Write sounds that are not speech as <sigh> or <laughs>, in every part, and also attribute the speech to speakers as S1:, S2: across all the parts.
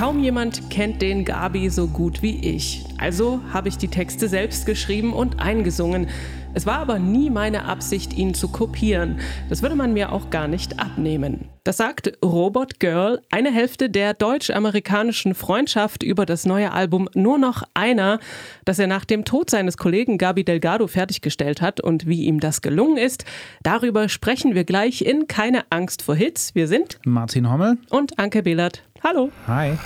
S1: Kaum jemand kennt den Gabi so gut wie ich. Also habe ich die Texte selbst geschrieben und eingesungen. Es war aber nie meine Absicht, ihn zu kopieren. Das würde man mir auch gar nicht abnehmen. Das sagt Robot Girl, eine Hälfte der deutsch-amerikanischen Freundschaft über das neue Album Nur noch einer, das er nach dem Tod seines Kollegen Gabi Delgado fertiggestellt hat und wie ihm das gelungen ist. Darüber sprechen wir gleich in Keine Angst vor Hits. Wir sind
S2: Martin Hommel
S1: und Anke Behlert. Hallo.
S2: Hi.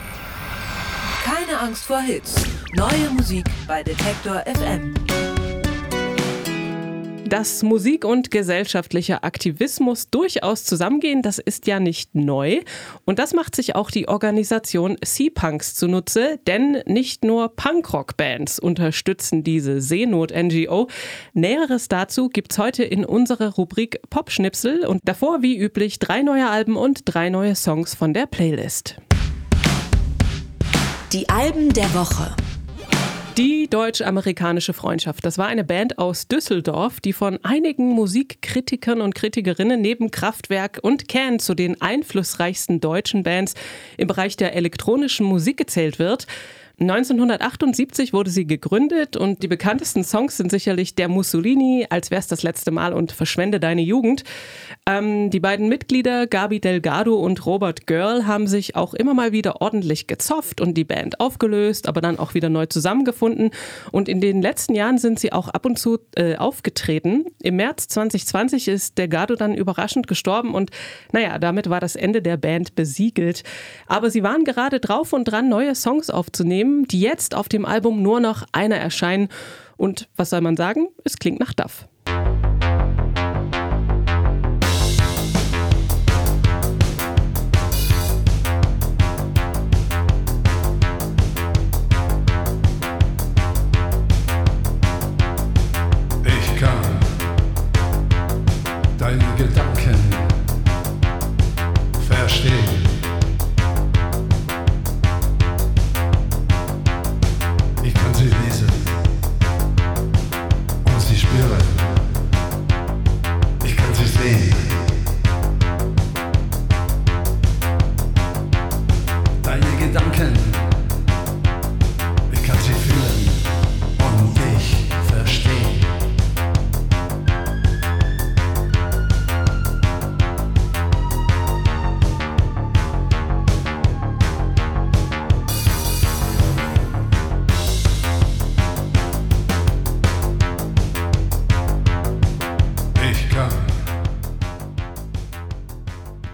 S3: Keine Angst vor Hits. Neue Musik bei Detektor FM.
S1: Dass Musik und gesellschaftlicher Aktivismus durchaus zusammengehen, das ist ja nicht neu. Und das macht sich auch die Organisation Sea-Punks zunutze, denn nicht nur Punkrock-Bands unterstützen diese Seenot-NGO. Näheres dazu gibt's heute in unserer Rubrik Popschnipsel und davor wie üblich drei neue Alben und drei neue Songs von der Playlist.
S3: Die Alben der Woche.
S1: Die deutsch-amerikanische Freundschaft. Das war eine Band aus Düsseldorf, die von einigen Musikkritikern und Kritikerinnen neben Kraftwerk und Can zu den einflussreichsten deutschen Bands im Bereich der elektronischen Musik gezählt wird. 1978 wurde sie gegründet und die bekanntesten Songs sind sicherlich Der Mussolini, Als wär's das letzte Mal und Verschwende deine Jugend. Ähm, die beiden Mitglieder, Gabi Delgado und Robert Girl, haben sich auch immer mal wieder ordentlich gezofft und die Band aufgelöst, aber dann auch wieder neu zusammengefunden. Und in den letzten Jahren sind sie auch ab und zu äh, aufgetreten. Im März 2020 ist Delgado dann überraschend gestorben und naja, damit war das Ende der Band besiegelt. Aber sie waren gerade drauf und dran, neue Songs aufzunehmen Themen, die jetzt auf dem Album nur noch einer erscheinen. Und was soll man sagen? Es klingt nach Duff.
S4: Deine Gedanken verstehen.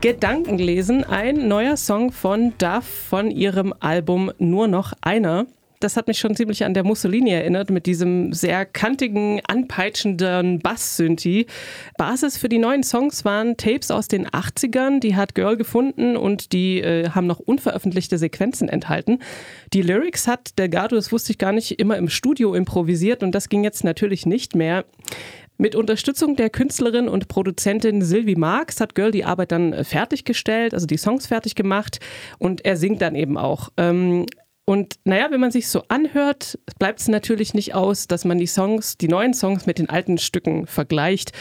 S1: Gedankenlesen, ein neuer Song von Duff von ihrem Album Nur noch einer. Das hat mich schon ziemlich an der Mussolini erinnert, mit diesem sehr kantigen, anpeitschenden Bass-Synthi. Basis für die neuen Songs waren Tapes aus den 80ern, die hat Girl gefunden und die äh, haben noch unveröffentlichte Sequenzen enthalten. Die Lyrics hat Delgado, das wusste ich gar nicht, immer im Studio improvisiert und das ging jetzt natürlich nicht mehr. Mit Unterstützung der Künstlerin und Produzentin Sylvie Marx hat Girl die Arbeit dann äh, fertiggestellt, also die Songs fertig gemacht und er singt dann eben auch. Ähm, und naja, wenn man sich so anhört, bleibt es natürlich nicht aus, dass man die Songs, die neuen Songs mit den alten Stücken vergleicht.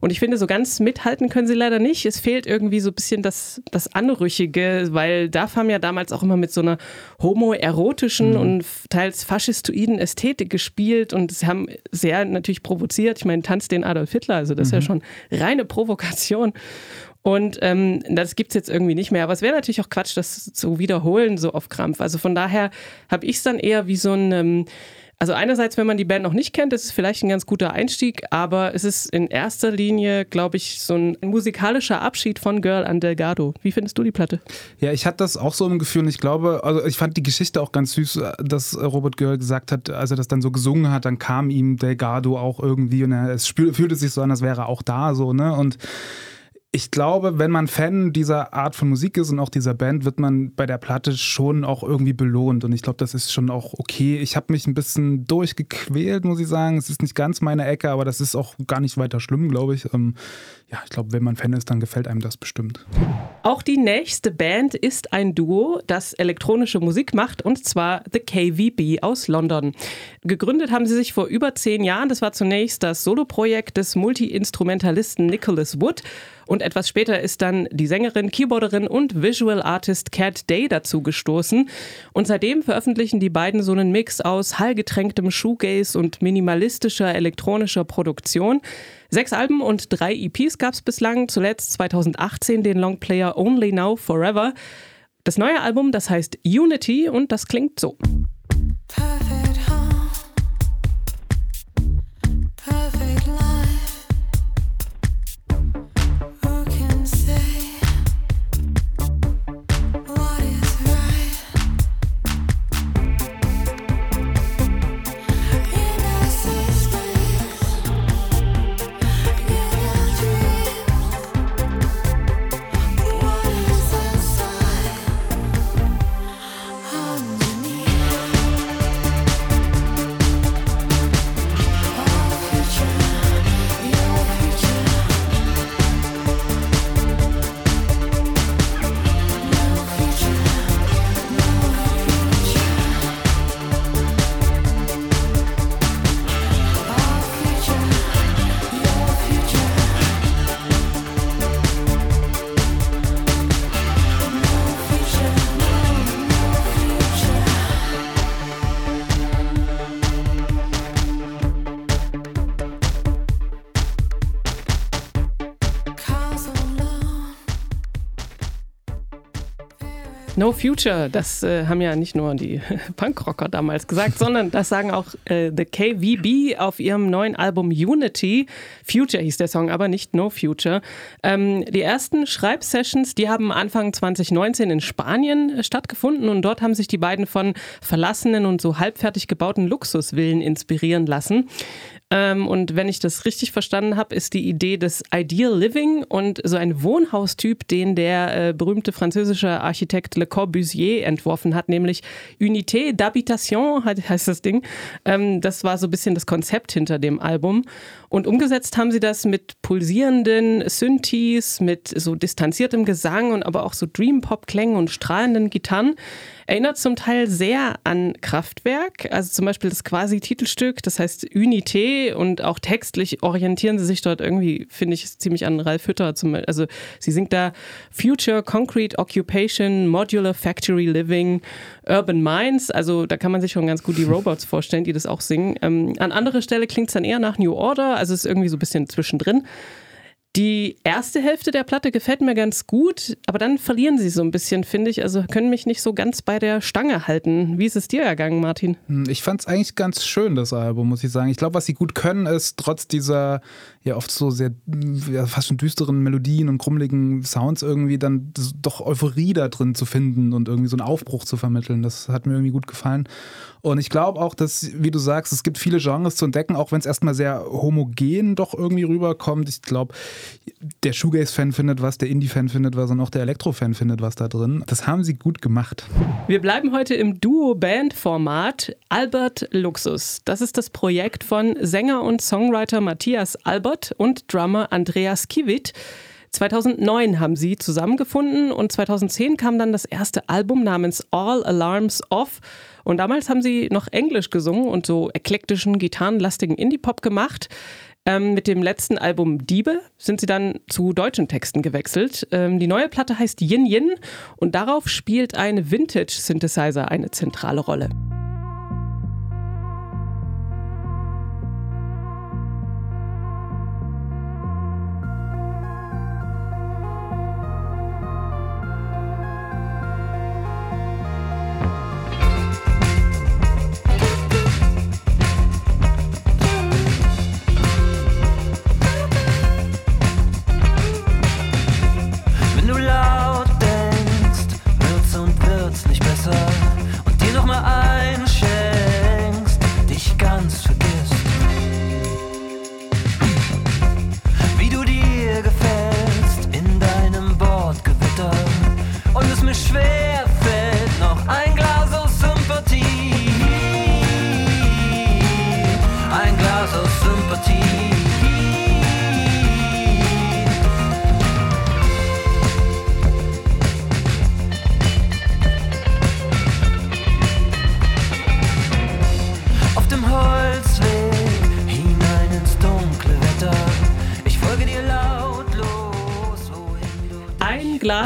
S1: Und ich finde, so ganz mithalten können sie leider nicht. Es fehlt irgendwie so ein bisschen das, das Anrüchige, weil Duff haben ja damals auch immer mit so einer homoerotischen und teils faschistoiden Ästhetik gespielt und sie haben sehr natürlich provoziert. Ich meine, Tanz den Adolf Hitler, also das ist ja schon reine Provokation. Und ähm, das gibt's jetzt irgendwie nicht mehr. Aber es wäre natürlich auch Quatsch, das zu wiederholen, so auf Krampf. Also von daher habe ich es dann eher wie so ein, ähm, also einerseits, wenn man die Band noch nicht kennt, ist es vielleicht ein ganz guter Einstieg, aber es ist in erster Linie, glaube ich, so ein musikalischer Abschied von Girl an Delgado. Wie findest du die Platte?
S2: Ja, ich hatte das auch so im Gefühl und ich glaube, also ich fand die Geschichte auch ganz süß, dass Robert Girl gesagt hat, als er das dann so gesungen hat, dann kam ihm Delgado auch irgendwie und er, es fühlte sich so an, als wäre er auch da so, ne? Und ich glaube, wenn man Fan dieser Art von Musik ist und auch dieser Band, wird man bei der Platte schon auch irgendwie belohnt. Und ich glaube, das ist schon auch okay. Ich habe mich ein bisschen durchgequält, muss ich sagen. Es ist nicht ganz meine Ecke, aber das ist auch gar nicht weiter schlimm, glaube ich. Ähm, ja, ich glaube, wenn man Fan ist, dann gefällt einem das bestimmt.
S1: Auch die nächste Band ist ein Duo, das elektronische Musik macht, und zwar The KVB aus London. Gegründet haben sie sich vor über zehn Jahren. Das war zunächst das Soloprojekt des Multi-Instrumentalisten Nicholas Wood. Und etwas später ist dann die Sängerin, Keyboarderin und Visual Artist Cat Day dazu gestoßen. Und seitdem veröffentlichen die beiden so einen Mix aus hallgetränktem Shoegaze und minimalistischer elektronischer Produktion. Sechs Alben und drei EPs gab es bislang, zuletzt 2018 den Longplayer Only Now Forever. Das neue Album, das heißt Unity und das klingt so. No Future, das äh, haben ja nicht nur die <laughs> Punkrocker damals gesagt, sondern das sagen auch äh, The KVB auf ihrem neuen Album Unity. Future hieß der Song, aber nicht No Future. Ähm, die ersten Schreibsessions, die haben Anfang 2019 in Spanien äh, stattgefunden und dort haben sich die beiden von verlassenen und so halbfertig gebauten Luxusvillen inspirieren lassen. Ähm, und wenn ich das richtig verstanden habe, ist die Idee des Ideal Living und so ein Wohnhaustyp, den der äh, berühmte französische Architekt Le Corbusier entworfen hat, nämlich Unité d'habitation heißt das Ding. Ähm, das war so ein bisschen das Konzept hinter dem Album. Und umgesetzt haben sie das mit pulsierenden Synthes, mit so distanziertem Gesang und aber auch so Dream-Pop-Klängen und strahlenden Gitarren. Erinnert zum Teil sehr an Kraftwerk, also zum Beispiel das quasi Titelstück, das heißt Unité und auch textlich orientieren sie sich dort irgendwie, finde ich, ziemlich an Ralf Hütter. Zum, also sie singt da Future Concrete Occupation, Modular Factory Living, Urban Minds, also da kann man sich schon ganz gut die Robots vorstellen, die das auch singen. Ähm, an anderer Stelle klingt es dann eher nach New Order, also es ist irgendwie so ein bisschen zwischendrin. Die erste Hälfte der Platte gefällt mir ganz gut, aber dann verlieren sie so ein bisschen, finde ich. Also können mich nicht so ganz bei der Stange halten. Wie ist es dir ergangen, Martin?
S2: Hm, Ich fand es eigentlich ganz schön, das Album, muss ich sagen. Ich glaube, was sie gut können, ist trotz dieser ja oft so sehr ja, fast schon düsteren Melodien und krummeligen Sounds irgendwie dann doch Euphorie da drin zu finden und irgendwie so einen Aufbruch zu vermitteln. Das hat mir irgendwie gut gefallen. Und ich glaube auch, dass, wie du sagst, es gibt viele Genres zu entdecken, auch wenn es erstmal sehr homogen doch irgendwie rüberkommt. Ich glaube, der Shoegaze-Fan findet was, der Indie-Fan findet was und auch der Elektro-Fan findet was da drin. Das haben sie gut gemacht.
S1: Wir bleiben heute im Duo-Band-Format Albert Luxus. Das ist das Projekt von Sänger und Songwriter Matthias Albert und Drummer Andreas Kiewit. 2009 haben sie zusammengefunden und 2010 kam dann das erste Album namens All Alarms Off. Und damals haben sie noch Englisch gesungen und so eklektischen, gitarrenlastigen Indie-Pop gemacht. Ähm, mit dem letzten Album Diebe sind sie dann zu deutschen Texten gewechselt. Ähm, die neue Platte heißt Yin Yin und darauf spielt ein Vintage-Synthesizer eine zentrale Rolle.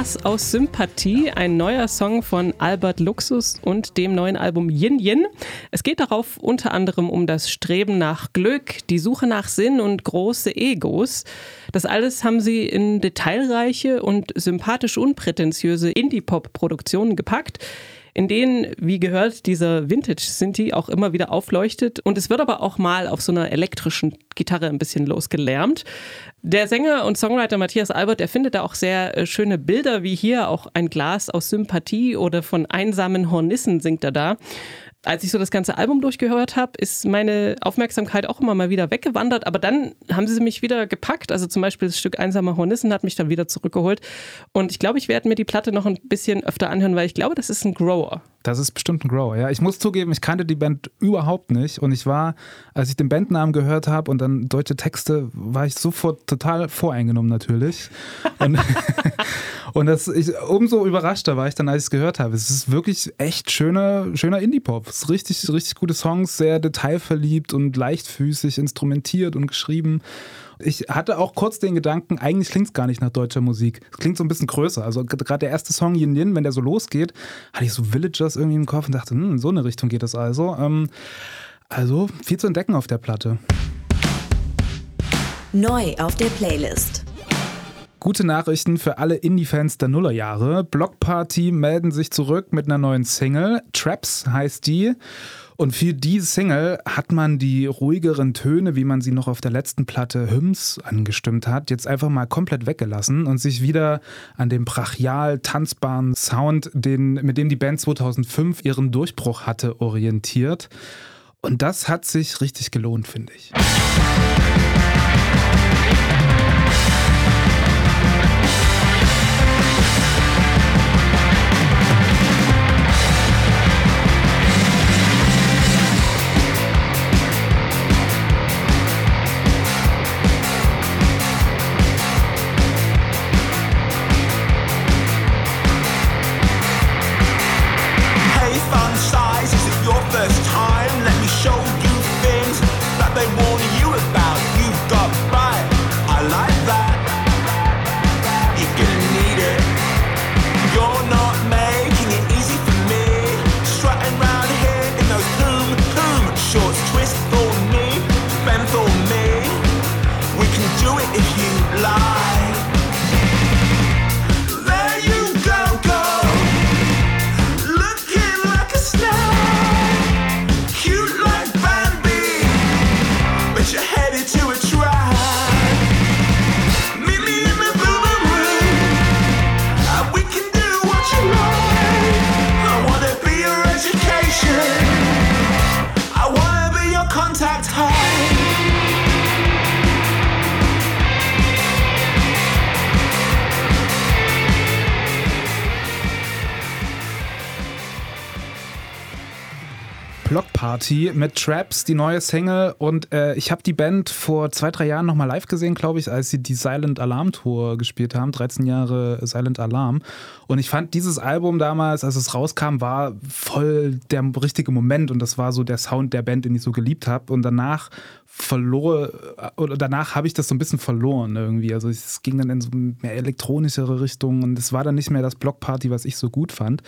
S5: Glas aus Sympathie, ein
S1: neuer Song von Albert Luxus und dem neuen Album Yin Yin. Es geht darauf unter anderem um das Streben nach Glück, die Suche nach Sinn und große Egos. Das alles haben sie in detailreiche und sympathisch unprätentiöse Indie-Pop-Produktionen gepackt in denen, wie gehört, dieser Vintage-Sinti auch immer wieder aufleuchtet. Und es wird aber auch mal auf so einer elektrischen Gitarre ein bisschen losgelärmt. Der Sänger und Songwriter Matthias Albert, der findet da auch sehr äh, schöne Bilder, wie hier auch ein Glas aus Sympathie oder von einsamen Hornissen singt er da als ich so das ganze Album durchgehört habe, ist meine Aufmerksamkeit auch immer mal wieder weggewandert. Aber dann haben sie mich wieder gepackt. Also zum Beispiel das Stück Einsame Hornissen hat mich dann wieder zurückgeholt. Und ich glaube, ich werde mir die Platte noch ein bisschen öfter anhören, weil ich glaube, das ist ein Grower.
S2: Das ist bestimmt ein Grower, ja. Ich muss zugeben, ich kannte die Band überhaupt nicht. Und ich war, als ich den Bandnamen gehört habe und dann deutsche Texte, war ich sofort total voreingenommen natürlich. und, <laughs> und das, ich, umso überraschter war ich dann, als ich es gehört habe. Es ist wirklich echt schöner, schöner Indie-Pop. Ist richtig, richtig gute Songs, sehr detailverliebt und leichtfüßig instrumentiert und geschrieben. Ich hatte auch kurz den Gedanken, eigentlich klingt es gar nicht nach deutscher Musik. Es klingt so ein bisschen größer. Also gerade der erste Song Yin Yin, wenn der so losgeht, hatte ich so Villagers irgendwie im Kopf und dachte, hm, in so eine Richtung geht das also. Ähm, also viel zu entdecken auf der Platte.
S6: Neu auf der Playlist.
S2: Gute Nachrichten für alle Indie-Fans der Nullerjahre. Block Party melden sich zurück mit einer neuen Single. Traps heißt die. Und für die Single hat man die ruhigeren Töne, wie man sie noch auf der letzten Platte Hymns angestimmt hat, jetzt einfach mal komplett weggelassen und sich wieder an dem brachial tanzbaren Sound, den, mit dem die Band 2005 ihren Durchbruch hatte, orientiert. Und das hat sich richtig gelohnt, finde ich. Block Party mit Traps, die neue Single. Und äh, ich habe die Band vor zwei, drei Jahren nochmal live gesehen, glaube ich, als sie die Silent Alarm Tour gespielt haben. 13 Jahre Silent Alarm. Und ich fand dieses Album damals, als es rauskam, war voll der richtige Moment. Und das war so der Sound der Band, den ich so geliebt habe. Und danach verlor, oder danach habe ich das so ein bisschen verloren irgendwie. Also es ging dann in so mehr elektronischere Richtung und es war dann nicht mehr das Blockparty, was ich so gut fand.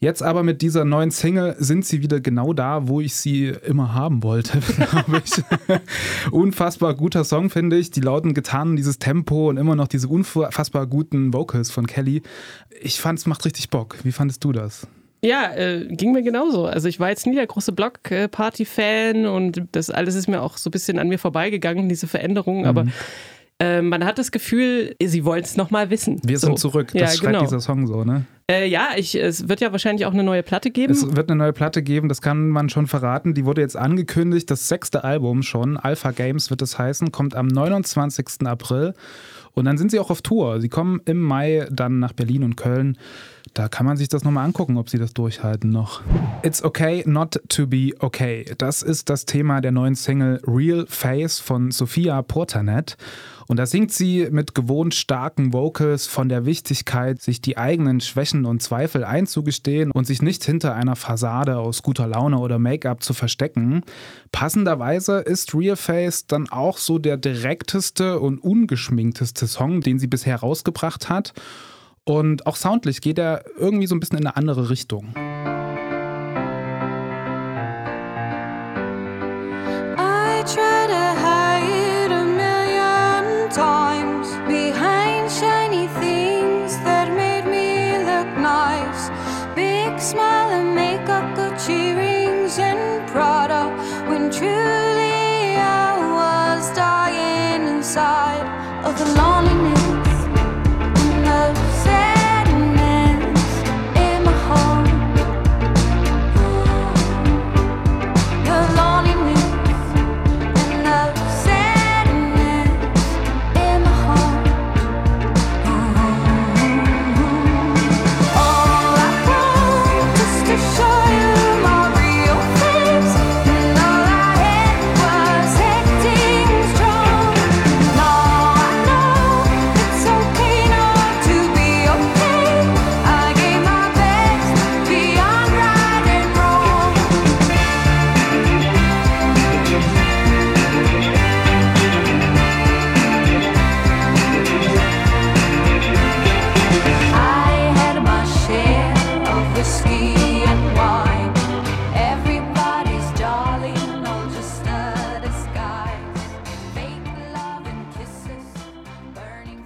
S2: Jetzt aber mit dieser neuen Single sind sie wieder genau da, wo ich sie immer haben wollte, <laughs> glaube ich. Unfassbar guter Song, finde ich. Die lauten Gitarren, dieses Tempo und immer noch diese unfassbar guten Vocals von Kelly. Ich fand, es macht richtig Bock. Wie fandest du das?
S1: Ja, äh, ging mir genauso. Also ich war jetzt nie der große Block-Party-Fan und das alles ist mir auch so ein bisschen an mir vorbeigegangen, diese Veränderungen. Aber äh, man hat das Gefühl, sie wollen es nochmal wissen.
S2: Wir sind
S1: so.
S2: zurück. Das
S1: ja,
S2: schreibt
S1: genau.
S2: dieser Song so, ne?
S1: Äh, ja, ich, es wird ja wahrscheinlich auch eine neue Platte geben.
S2: Es wird eine neue Platte geben, das kann man schon verraten. Die wurde jetzt angekündigt, das sechste Album schon. Alpha Games wird es heißen, kommt am 29. April. Und dann sind sie auch auf Tour. Sie kommen im Mai dann nach Berlin und Köln. Da kann man sich das nochmal angucken, ob sie das durchhalten noch. It's okay not to be okay. Das ist das Thema der neuen Single Real Face von Sophia Portanet. Und da singt sie mit gewohnt starken Vocals von der Wichtigkeit, sich die eigenen Schwächen und Zweifel einzugestehen und sich nicht hinter einer Fassade aus guter Laune oder Make-up zu verstecken. Passenderweise ist Real Face dann auch so der direkteste und ungeschminkteste Song, den sie bisher rausgebracht hat. Und auch soundlich geht er irgendwie so ein bisschen in eine andere Richtung.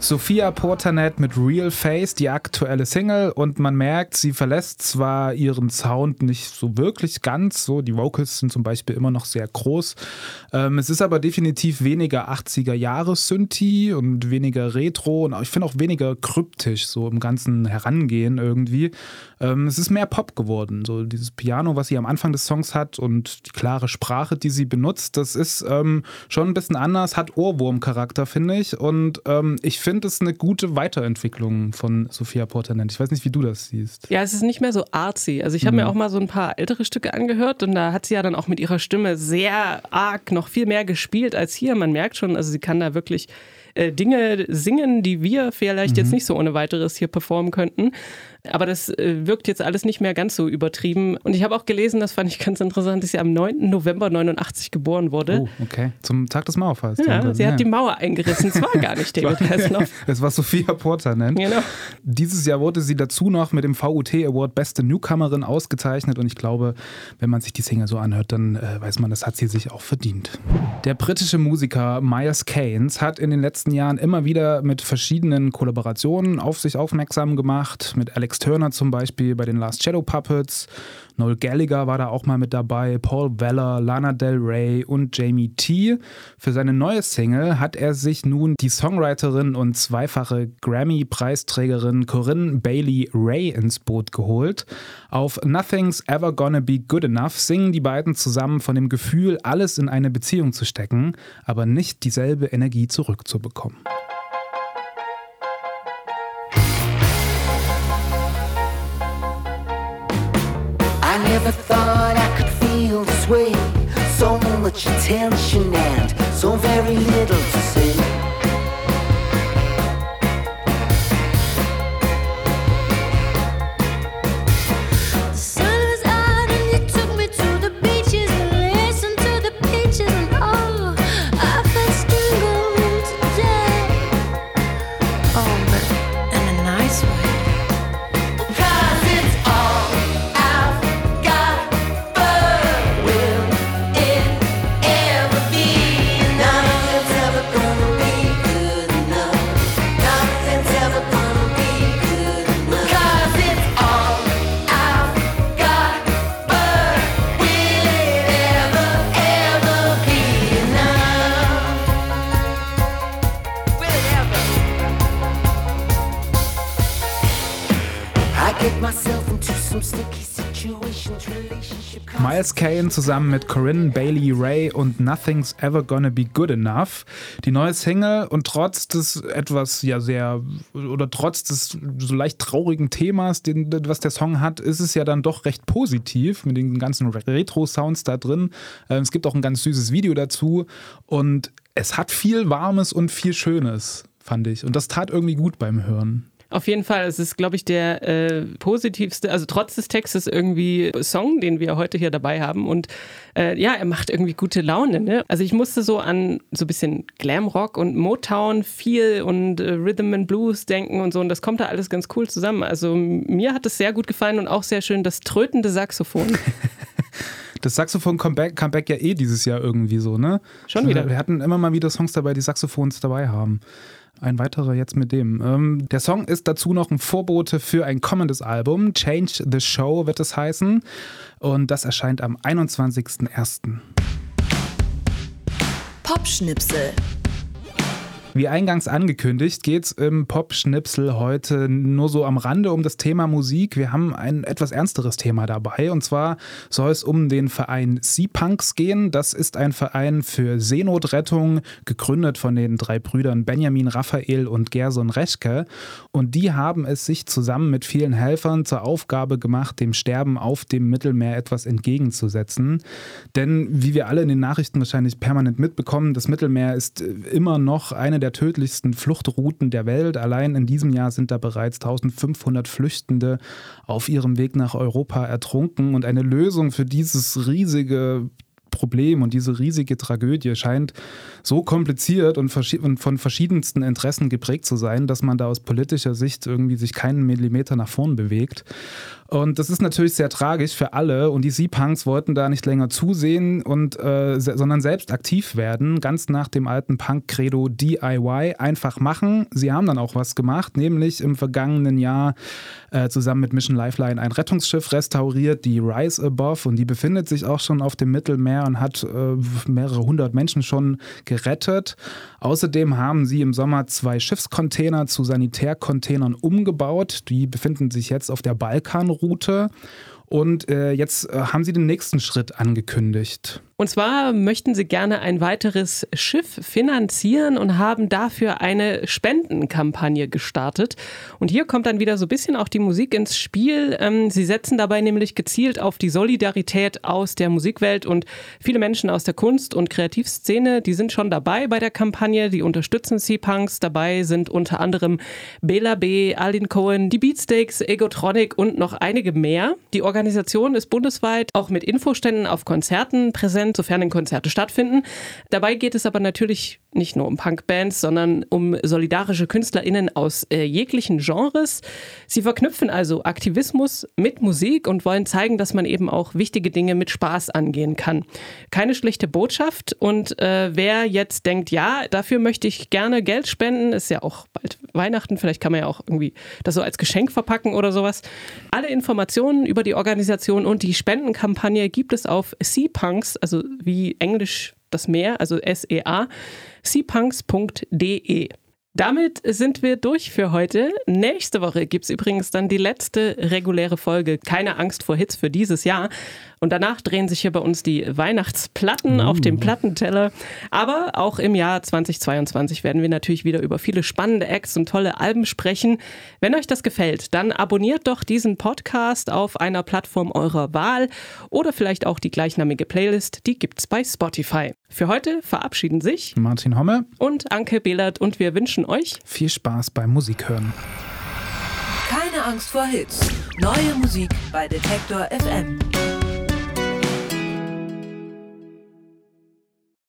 S2: Sophia Portanet mit Real Face, die aktuelle Single und man merkt, sie verlässt zwar ihren Sound nicht so wirklich ganz, so die Vocals sind zum Beispiel immer noch sehr groß. Ähm, es ist aber definitiv weniger 80er Jahre Synthi und weniger Retro und ich finde auch weniger kryptisch so im ganzen Herangehen irgendwie. Ähm, es ist mehr Pop geworden, so dieses Piano, was sie am Anfang des Songs hat und die klare Sprache, die sie benutzt, das ist ähm, schon ein bisschen anders, hat Ohrwurmcharakter, finde ich und ähm, ich finde es eine gute Weiterentwicklung von Sophia Portanet. Ich weiß nicht, wie du das siehst.
S1: Ja, es ist nicht mehr so artsy. Also ich habe mir auch mal so ein paar ältere Stücke angehört und da hat sie ja dann auch mit ihrer Stimme sehr arg noch viel mehr gespielt als hier. Man merkt schon, also sie kann da wirklich äh, Dinge singen, die wir vielleicht jetzt nicht so ohne weiteres hier performen könnten. Aber das äh, wirkt jetzt alles nicht mehr ganz so übertrieben. Und ich habe auch gelesen, das fand ich ganz interessant, dass sie am 9. November 89 geboren wurde.
S2: Oh, okay. Zum Tag des Mauerfalls.
S1: Ja, sie hat die Mauer eingerissen. Es war gar nicht <laughs> David Hasselhoff. <laughs>
S2: Es war Sophia Portanet.
S1: Genau.
S2: Dieses Jahr wurde sie dazu noch mit dem VUT Award Beste Newcomerin ausgezeichnet und ich glaube, wenn man sich die Single so anhört, dann äh, weiß man, das hat sie sich auch verdient. Der britische Musiker Myers Keynes hat in den letzten Jahren immer wieder mit verschiedenen Kollaborationen auf sich aufmerksam gemacht, mit Alex Turner zum Beispiel bei den Last Shadow Puppets, Noel Gallagher war da auch mal mit dabei, Paul Weller, Lana Del Rey und Jamie T. Für seine neue Single hat er sich nun die Songwriterin und zweifache Grammy-Preisträgerin Corinne Bailey Ray ins Boot geholt. Auf Nothing's Ever Gonna Be Good Enough singen die beiden zusammen von dem Gefühl, alles in eine Beziehung zu stecken, aber nicht dieselbe Energie zurückzubekommen.
S7: I never thought I could feel this way. So much attention and so very little to say.
S2: Miles Kane zusammen mit Corinne Bailey Ray und Nothing's Ever Gonna Be Good Enough. Die neue Single und trotz des etwas ja sehr oder trotz des so leicht traurigen Themas, den, was der Song hat, ist es ja dann doch recht positiv mit den ganzen Retro-Sounds da drin. Ähm, Es gibt auch ein ganz süßes Video dazu und es hat viel Warmes und viel Schönes, fand ich. Und das tat irgendwie gut beim Hören.
S1: Auf jeden Fall, es ist, glaube ich, der äh, positivste, also trotz des Textes irgendwie Song, den wir heute hier dabei haben. Und äh, ja, er macht irgendwie gute Laune. Ne? Also ich musste so an so ein bisschen Glamrock und Motown viel und äh, Rhythm and Blues denken und so. Und das kommt da alles ganz cool zusammen. Also mir hat es sehr gut gefallen und auch sehr schön das trötende Saxophon. <laughs>
S2: Das Saxophon Comeback, Comeback ja eh dieses Jahr irgendwie so, ne?
S1: Schon wieder.
S2: Wir hatten immer mal wieder Songs dabei, die Saxophons dabei haben. Ein weiterer jetzt mit dem. Ähm, der Song ist dazu noch ein Vorbote für ein kommendes Album. Change the Show wird es heißen. Und das erscheint am 21.01.
S6: Popschnipsel.
S2: Wie eingangs angekündigt, geht es im Pop-Schnipsel heute nur so am Rande um das Thema Musik. Wir haben ein etwas ernsteres Thema dabei. Und zwar soll es um den Verein Sea-Punks gehen. Das ist ein Verein für Seenotrettung, gegründet von den drei Brüdern Benjamin, Raphael und Gerson Reschke. Und die haben es sich zusammen mit vielen Helfern zur Aufgabe gemacht, dem Sterben auf dem Mittelmeer etwas entgegenzusetzen. Denn wie wir alle in den Nachrichten wahrscheinlich permanent mitbekommen, das Mittelmeer ist immer noch eine der tödlichsten Fluchtrouten der Welt. Allein in diesem Jahr sind da bereits 1500 Flüchtende auf ihrem Weg nach Europa ertrunken. Und eine Lösung für dieses riesige Problem und diese riesige Tragödie scheint so kompliziert und von verschiedensten Interessen geprägt zu sein, dass man da aus politischer Sicht irgendwie sich keinen Millimeter nach vorn bewegt. Und das ist natürlich sehr tragisch für alle. Und die Sea-Punks wollten da nicht länger zusehen, und, äh, se sondern selbst aktiv werden, ganz nach dem alten Punk-Credo DIY, einfach machen. Sie haben dann auch was gemacht, nämlich im vergangenen Jahr äh, zusammen mit Mission Lifeline ein Rettungsschiff restauriert, die Rise Above. Und die befindet sich auch schon auf dem Mittelmeer und hat äh, mehrere hundert Menschen schon gerettet. Außerdem haben sie im Sommer zwei Schiffscontainer zu Sanitärcontainern umgebaut. Die befinden sich jetzt auf der Balkanroute. Und äh, jetzt äh, haben sie den nächsten Schritt angekündigt.
S1: Und zwar möchten sie gerne ein weiteres Schiff finanzieren und haben dafür eine Spendenkampagne gestartet. Und hier kommt dann wieder so ein bisschen auch die Musik ins Spiel. Ähm, Sie setzen dabei nämlich gezielt auf die Solidarität aus der Musikwelt und viele Menschen aus der Kunst- und Kreativszene, die sind schon dabei bei der Kampagne, die unterstützen Sea-Punks. Dabei sind unter anderem Bela B., Alin Cohen, die Beatsteaks, Egotronic und noch einige mehr. Die Organisation ist bundesweit auch mit Infoständen auf Konzerten präsent, sofern denn Konzerte stattfinden. Dabei geht es aber natürlich nicht nur um Punkbands, sondern um solidarische KünstlerInnen aus äh, jeglichen Genres. Sie verknüpfen also Aktivismus mit Musik und wollen zeigen, dass man eben auch wichtige Dinge mit Spaß angehen kann. Keine schlechte Botschaft. Und äh, wer jetzt denkt, ja, dafür möchte ich gerne Geld spenden, ist ja auch bald Weihnachten, vielleicht kann man ja auch irgendwie das so als Geschenk verpacken oder sowas. Alle Informationen über die Organisation und die Spendenkampagne gibt es auf Seapunks, also wie Englisch das Meer, also S-E-A, seapunks.de. Damit sind wir durch für heute. Nächste Woche gibt es übrigens dann die letzte reguläre Folge Keine Angst vor Hits für dieses Jahr. Und danach drehen sich hier bei uns die Weihnachtsplatten auf dem Plattenteller. Aber auch im Jahr 2022 werden wir natürlich wieder über viele spannende Acts und tolle Alben sprechen. Wenn euch das gefällt, dann abonniert doch diesen Podcast auf einer Plattform eurer Wahl oder vielleicht auch die gleichnamige Playlist, die gibt's bei Spotify. Für heute verabschieden sich
S2: Martin Homme,
S1: und Anke Behlert und wir wünschen euch
S2: viel Spaß beim Musikhören.
S3: Keine Angst vor Hits. Neue Musik bei Detektor FM.